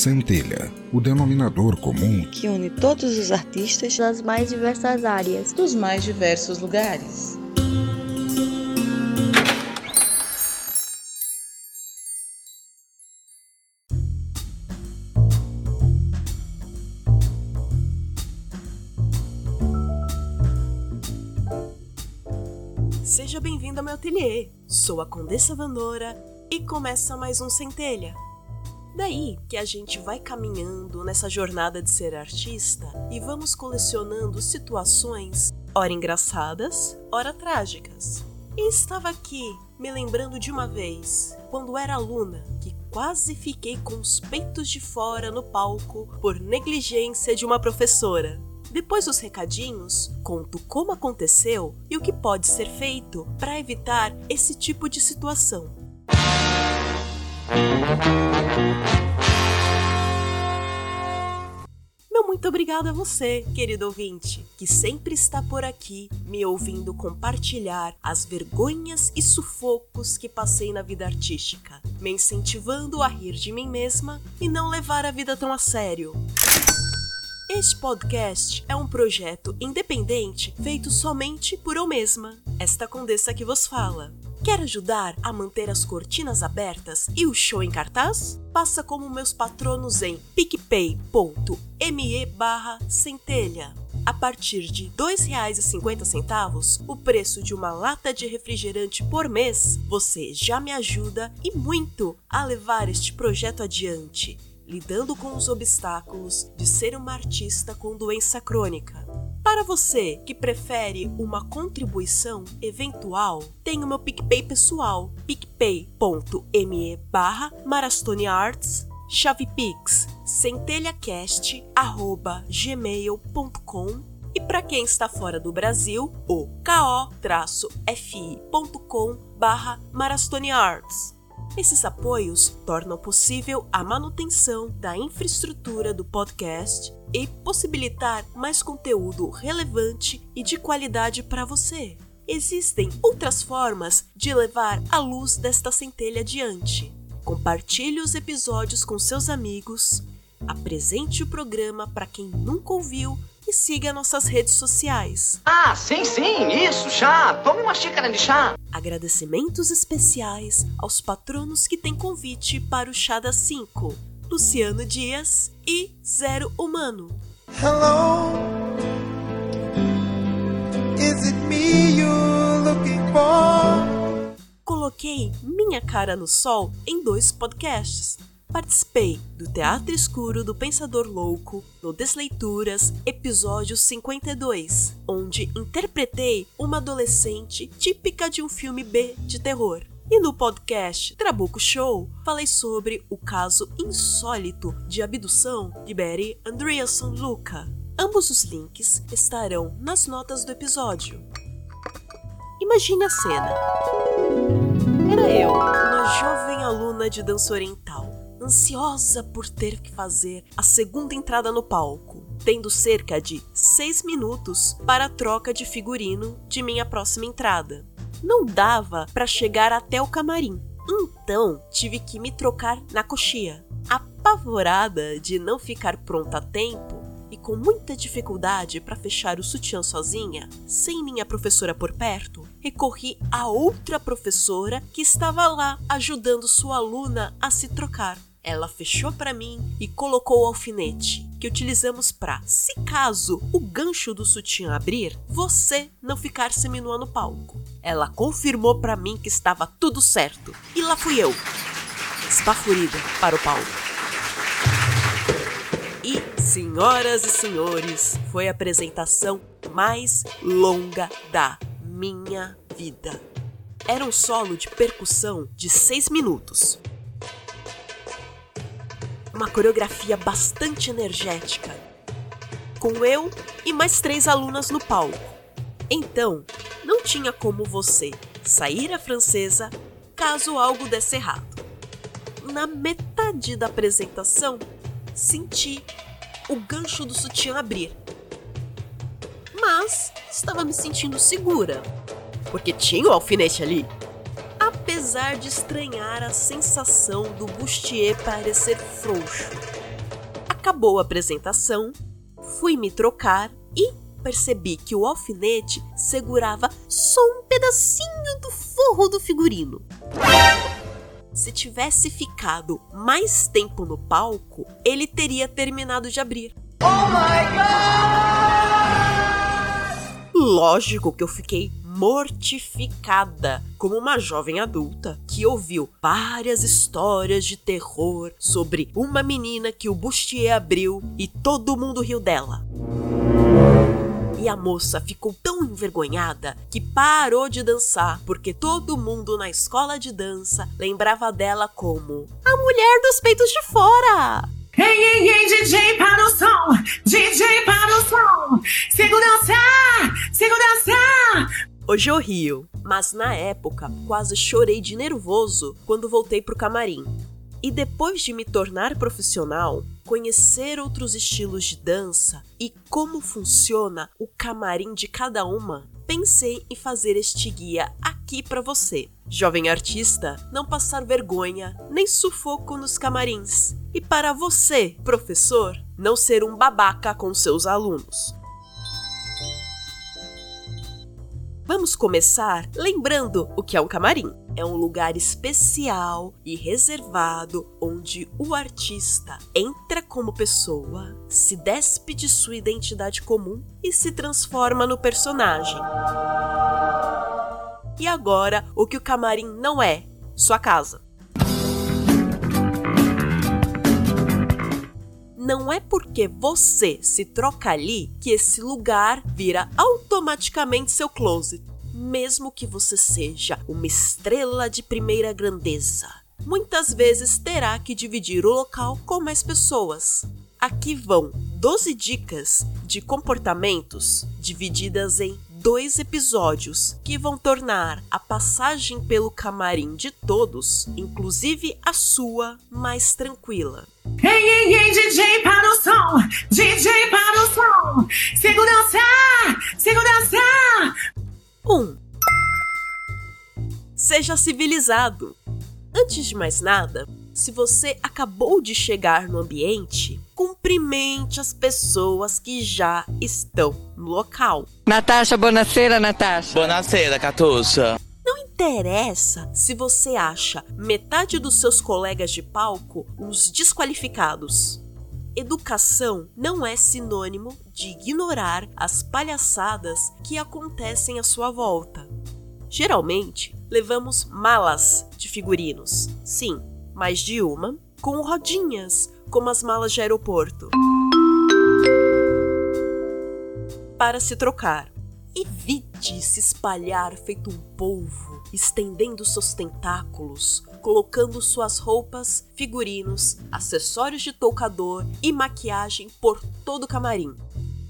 Centelha, o denominador comum que une todos os artistas das mais diversas áreas, dos mais diversos lugares. Seja bem-vindo ao meu ateliê. Sou a Condessa Vandora e começa mais um Centelha. Daí que a gente vai caminhando nessa jornada de ser artista e vamos colecionando situações, ora engraçadas, ora trágicas. E estava aqui me lembrando de uma vez, quando era aluna, que quase fiquei com os peitos de fora no palco por negligência de uma professora. Depois dos recadinhos, conto como aconteceu e o que pode ser feito para evitar esse tipo de situação. Meu muito obrigado a você, querido ouvinte, que sempre está por aqui me ouvindo compartilhar as vergonhas e sufocos que passei na vida artística, me incentivando a rir de mim mesma e não levar a vida tão a sério. Este podcast é um projeto independente feito somente por eu mesma, esta condessa que vos fala. Quer ajudar a manter as cortinas abertas e o show em cartaz? Passa como meus patronos em picpay.me barra centelha. A partir de R$ 2,50, o preço de uma lata de refrigerante por mês, você já me ajuda e muito a levar este projeto adiante, lidando com os obstáculos de ser uma artista com doença crônica. Para você que prefere uma contribuição eventual, tem o meu PicPay pessoal, picpay.me barra marastoniarts, chavepix centelhacast.gmail.com e para quem está fora do Brasil, o ko-fi.com barra marastoniarts. Esses apoios tornam possível a manutenção da infraestrutura do podcast e possibilitar mais conteúdo relevante e de qualidade para você. Existem outras formas de levar a luz desta centelha adiante. Compartilhe os episódios com seus amigos, apresente o programa para quem nunca ouviu e siga nossas redes sociais. Ah, sim, sim, isso, chá. Tome uma xícara de chá. Agradecimentos especiais aos patronos que têm convite para o Chá das 5, Luciano Dias e Zero Humano. Hello, is it me you're looking for? Coloquei minha cara no sol em dois podcasts. Participei do Teatro Escuro do Pensador Louco no Desleituras, episódio 52, onde interpretei uma adolescente típica de um filme B de terror. E no podcast Trabuco Show, falei sobre o caso insólito de abdução de Betty Andreasson Luca. Ambos os links estarão nas notas do episódio. Imagine a cena. Era eu, uma jovem aluna de dança oriental, ansiosa por ter que fazer a segunda entrada no palco, tendo cerca de seis minutos para a troca de figurino de minha próxima entrada. Não dava para chegar até o camarim, então tive que me trocar na coxia. Apavorada de não ficar pronta a tempo e com muita dificuldade para fechar o sutiã sozinha, sem minha professora por perto, recorri a outra professora que estava lá ajudando sua aluna a se trocar. Ela fechou para mim e colocou o alfinete, que utilizamos para, se caso o gancho do sutiã abrir, você não ficar seminua no palco. Ela confirmou para mim que estava tudo certo. E lá fui eu, esbafurida para o palco. E, senhoras e senhores, foi a apresentação mais longa da minha vida. Era um solo de percussão de 6 minutos, uma coreografia bastante energética, com eu e mais três alunas no palco. Então, não tinha como você sair a francesa caso algo desse errado. Na metade da apresentação, senti o gancho do sutiã abrir. Mas estava me sentindo segura, porque tinha o alfinete ali apesar de estranhar a sensação do bustier parecer frouxo. Acabou a apresentação, fui me trocar e percebi que o alfinete segurava só um pedacinho do forro do figurino. Se tivesse ficado mais tempo no palco, ele teria terminado de abrir. Oh my God! Lógico que eu fiquei mortificada como uma jovem adulta que ouviu várias histórias de terror sobre uma menina que o bustier abriu e todo mundo riu dela. E a moça ficou tão envergonhada que parou de dançar, porque todo mundo na escola de dança lembrava dela como a mulher dos peitos de fora. Ei, ei, ei, DJ para o som! DJ para o som! Segurança! Segurança! Hoje eu rio, mas na época quase chorei de nervoso quando voltei pro camarim. E depois de me tornar profissional, conhecer outros estilos de dança e como funciona o camarim de cada uma, pensei em fazer este guia aqui para você, jovem artista, não passar vergonha nem sufoco nos camarins. E para você, professor, não ser um babaca com seus alunos. Vamos começar lembrando o que é um camarim. É um lugar especial e reservado onde o artista entra como pessoa, se despe de sua identidade comum e se transforma no personagem. E agora, o que o camarim não é: sua casa. não é porque você se troca ali que esse lugar vira automaticamente seu closet, mesmo que você seja uma estrela de primeira grandeza. Muitas vezes terá que dividir o local com mais pessoas. Aqui vão 12 dicas de comportamentos divididas em dois episódios que vão tornar a passagem pelo camarim de todos, inclusive a sua, mais tranquila. Ei, ei, ei, DJ para o som! DJ para o som! Segurança! Segurança! 1. Um. Seja civilizado. Antes de mais nada, se você acabou de chegar no ambiente, cumprimente as pessoas que já estão no local. Natasha, buonasera, Natasha. Buonasera, Catuxa interessa se você acha metade dos seus colegas de palco uns desqualificados. Educação não é sinônimo de ignorar as palhaçadas que acontecem à sua volta. Geralmente, levamos malas de figurinos, sim, mais de uma, com rodinhas, como as malas de aeroporto. Para se trocar. Evite se espalhar feito um polvo, estendendo seus tentáculos, colocando suas roupas, figurinos, acessórios de toucador e maquiagem por todo o camarim.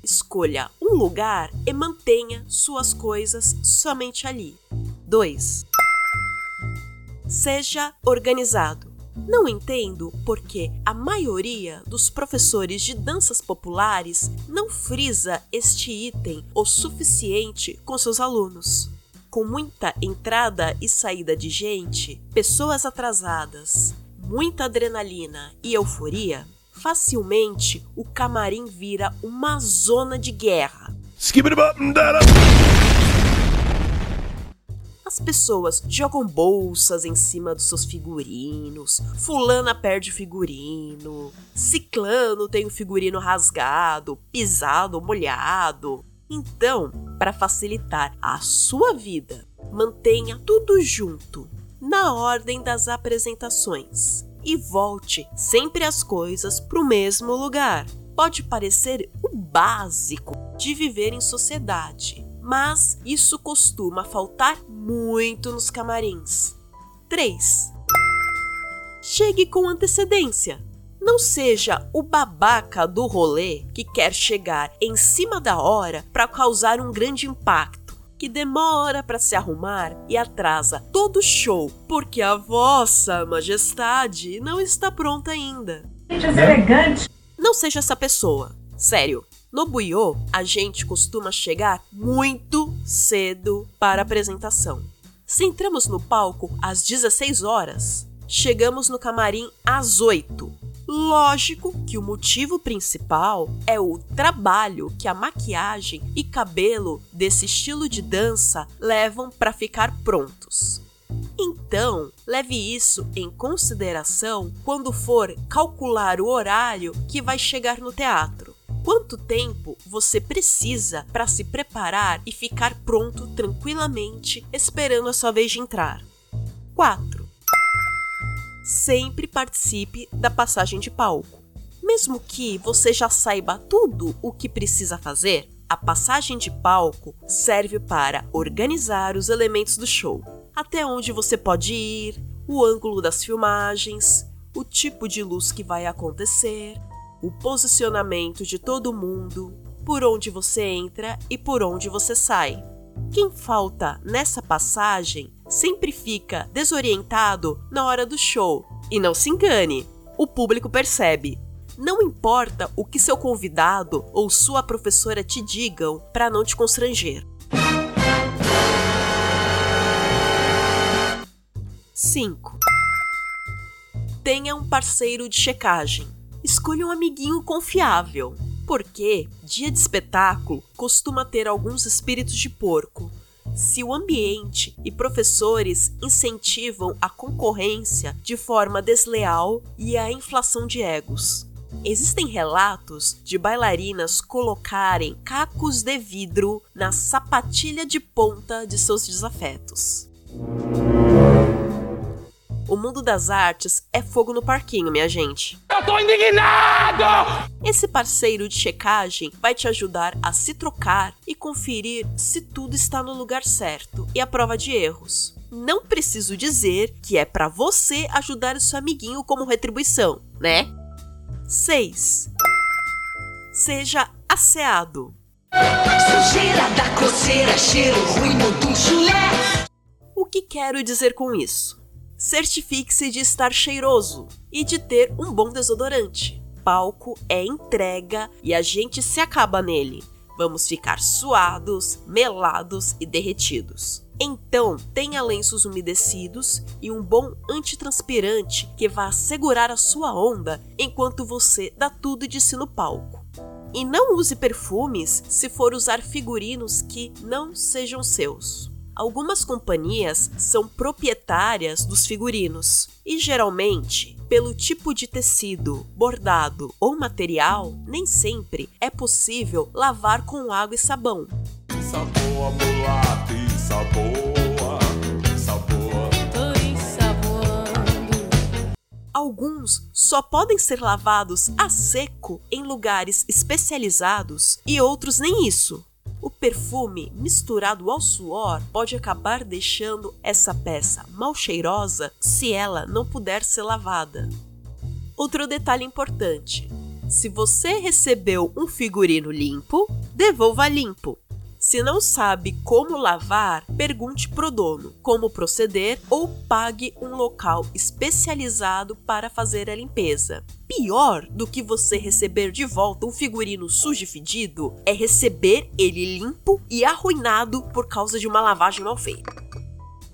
Escolha um lugar e mantenha suas coisas somente ali. 2. Seja organizado. Não entendo porque a maioria dos professores de danças populares não frisa este item o suficiente com seus alunos. Com muita entrada e saída de gente, pessoas atrasadas, muita adrenalina e euforia, facilmente o camarim vira uma zona de guerra. As pessoas jogam bolsas em cima dos seus figurinos, fulana perde figurino, ciclano tem o figurino rasgado, pisado, molhado. Então, para facilitar a sua vida, mantenha tudo junto, na ordem das apresentações. E volte sempre as coisas para o mesmo lugar. Pode parecer o básico de viver em sociedade, mas isso costuma faltar muito nos camarins. 3. Chegue com antecedência. Não seja o babaca do rolê que quer chegar em cima da hora para causar um grande impacto, que demora para se arrumar e atrasa todo o show porque a vossa majestade não está pronta ainda. Não seja essa pessoa. Sério, no Buiô, a gente costuma chegar muito cedo para a apresentação. Se entramos no palco às 16 horas, chegamos no camarim às 8. Lógico que o motivo principal é o trabalho que a maquiagem e cabelo desse estilo de dança levam para ficar prontos. Então, leve isso em consideração quando for calcular o horário que vai chegar no teatro. Quanto tempo você precisa para se preparar e ficar pronto tranquilamente esperando a sua vez de entrar? 4. Sempre participe da passagem de palco. Mesmo que você já saiba tudo o que precisa fazer, a passagem de palco serve para organizar os elementos do show, até onde você pode ir, o ângulo das filmagens, o tipo de luz que vai acontecer, o posicionamento de todo mundo, por onde você entra e por onde você sai. Quem falta nessa passagem sempre fica desorientado na hora do show. E não se engane, o público percebe. Não importa o que seu convidado ou sua professora te digam para não te constranger. 5. Tenha um parceiro de checagem. Escolha um amiguinho confiável, porque dia de espetáculo costuma ter alguns espíritos de porco. Se o ambiente e professores incentivam a concorrência de forma desleal e a inflação de egos. Existem relatos de bailarinas colocarem cacos de vidro na sapatilha de ponta de seus desafetos. O mundo das artes é fogo no parquinho, minha gente. Eu tô indignado! Esse parceiro de checagem vai te ajudar a se trocar e conferir se tudo está no lugar certo e a prova de erros. Não preciso dizer que é para você ajudar o seu amiguinho como retribuição, né? 6. Seja asseado. Sujeira da coceira, cheiro ruim do chulé. O que quero dizer com isso? Certifique-se de estar cheiroso e de ter um bom desodorante. Palco é entrega e a gente se acaba nele. Vamos ficar suados, melados e derretidos. Então, tenha lenços umedecidos e um bom antitranspirante que vá segurar a sua onda enquanto você dá tudo de si no palco. E não use perfumes se for usar figurinos que não sejam seus. Algumas companhias são proprietárias dos figurinos e geralmente, pelo tipo de tecido, bordado ou material, nem sempre é possível lavar com água e sabão. Isso boa, mulata, isso boa, isso boa. Alguns só podem ser lavados a seco em lugares especializados e outros nem isso. O perfume misturado ao suor pode acabar deixando essa peça mal cheirosa se ela não puder ser lavada. Outro detalhe importante: se você recebeu um figurino limpo, devolva limpo. Se não sabe como lavar, pergunte pro dono como proceder ou pague um local especializado para fazer a limpeza. Pior do que você receber de volta um figurino sujo e fedido é receber ele limpo e arruinado por causa de uma lavagem mal feita.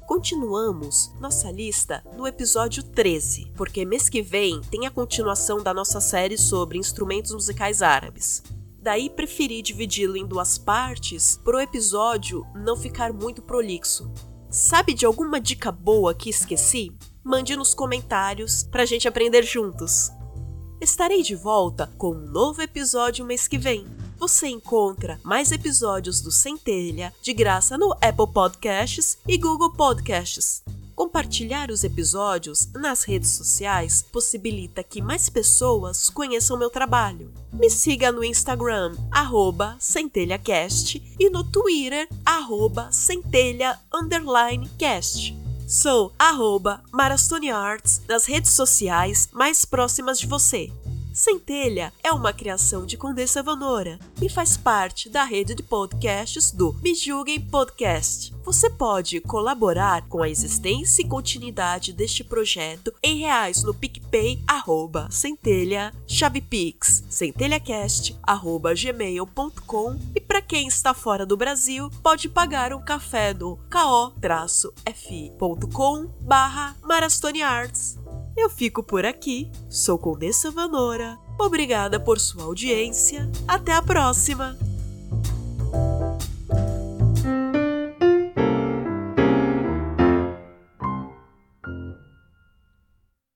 Continuamos nossa lista no episódio 13, porque mês que vem tem a continuação da nossa série sobre instrumentos musicais árabes. Daí preferi dividi-lo em duas partes para o episódio não ficar muito prolixo. Sabe de alguma dica boa que esqueci? Mande nos comentários para a gente aprender juntos. Estarei de volta com um novo episódio mês que vem. Você encontra mais episódios do Centelha de graça no Apple Podcasts e Google Podcasts. Compartilhar os episódios nas redes sociais possibilita que mais pessoas conheçam meu trabalho. Me siga no Instagram, centelhacast, e no Twitter, centelha_cast. Sou arroba Arts nas redes sociais mais próximas de você. Centelha é uma criação de Condessa Vanora e faz parte da rede de podcasts do Me Julguem Podcast. Você pode colaborar com a existência e continuidade deste projeto em reais no PicPay, arroba centelha, chavepix, centelhacast, arroba gmail.com e para quem está fora do Brasil, pode pagar um café no ko-fi.com barra Marastone Arts. Eu fico por aqui. Sou Condessa Vanora. Obrigada por sua audiência. Até a próxima!